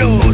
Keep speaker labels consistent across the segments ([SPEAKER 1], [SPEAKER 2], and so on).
[SPEAKER 1] luz.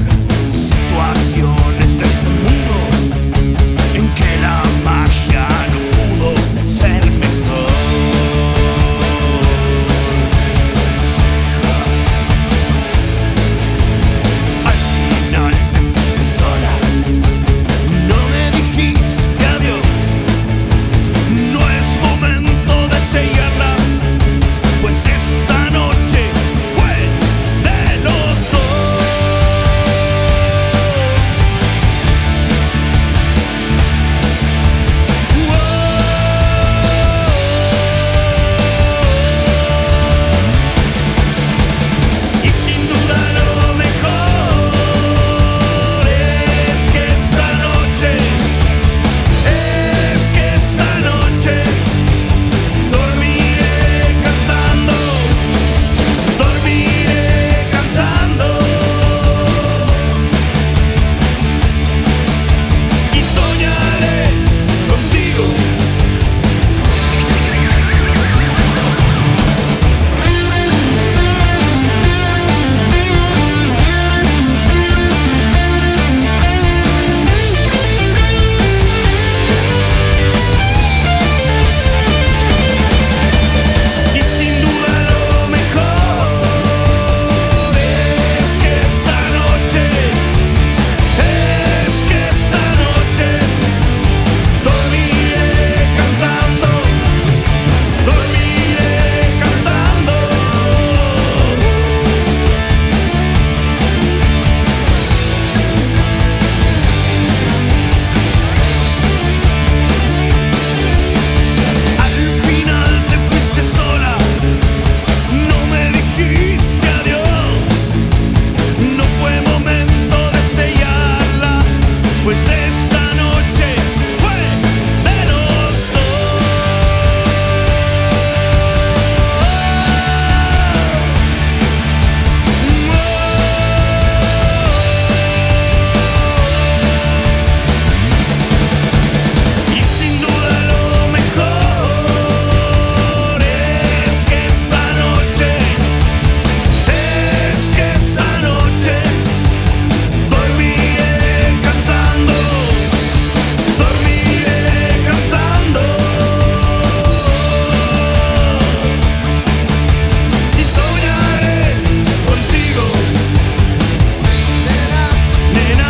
[SPEAKER 1] running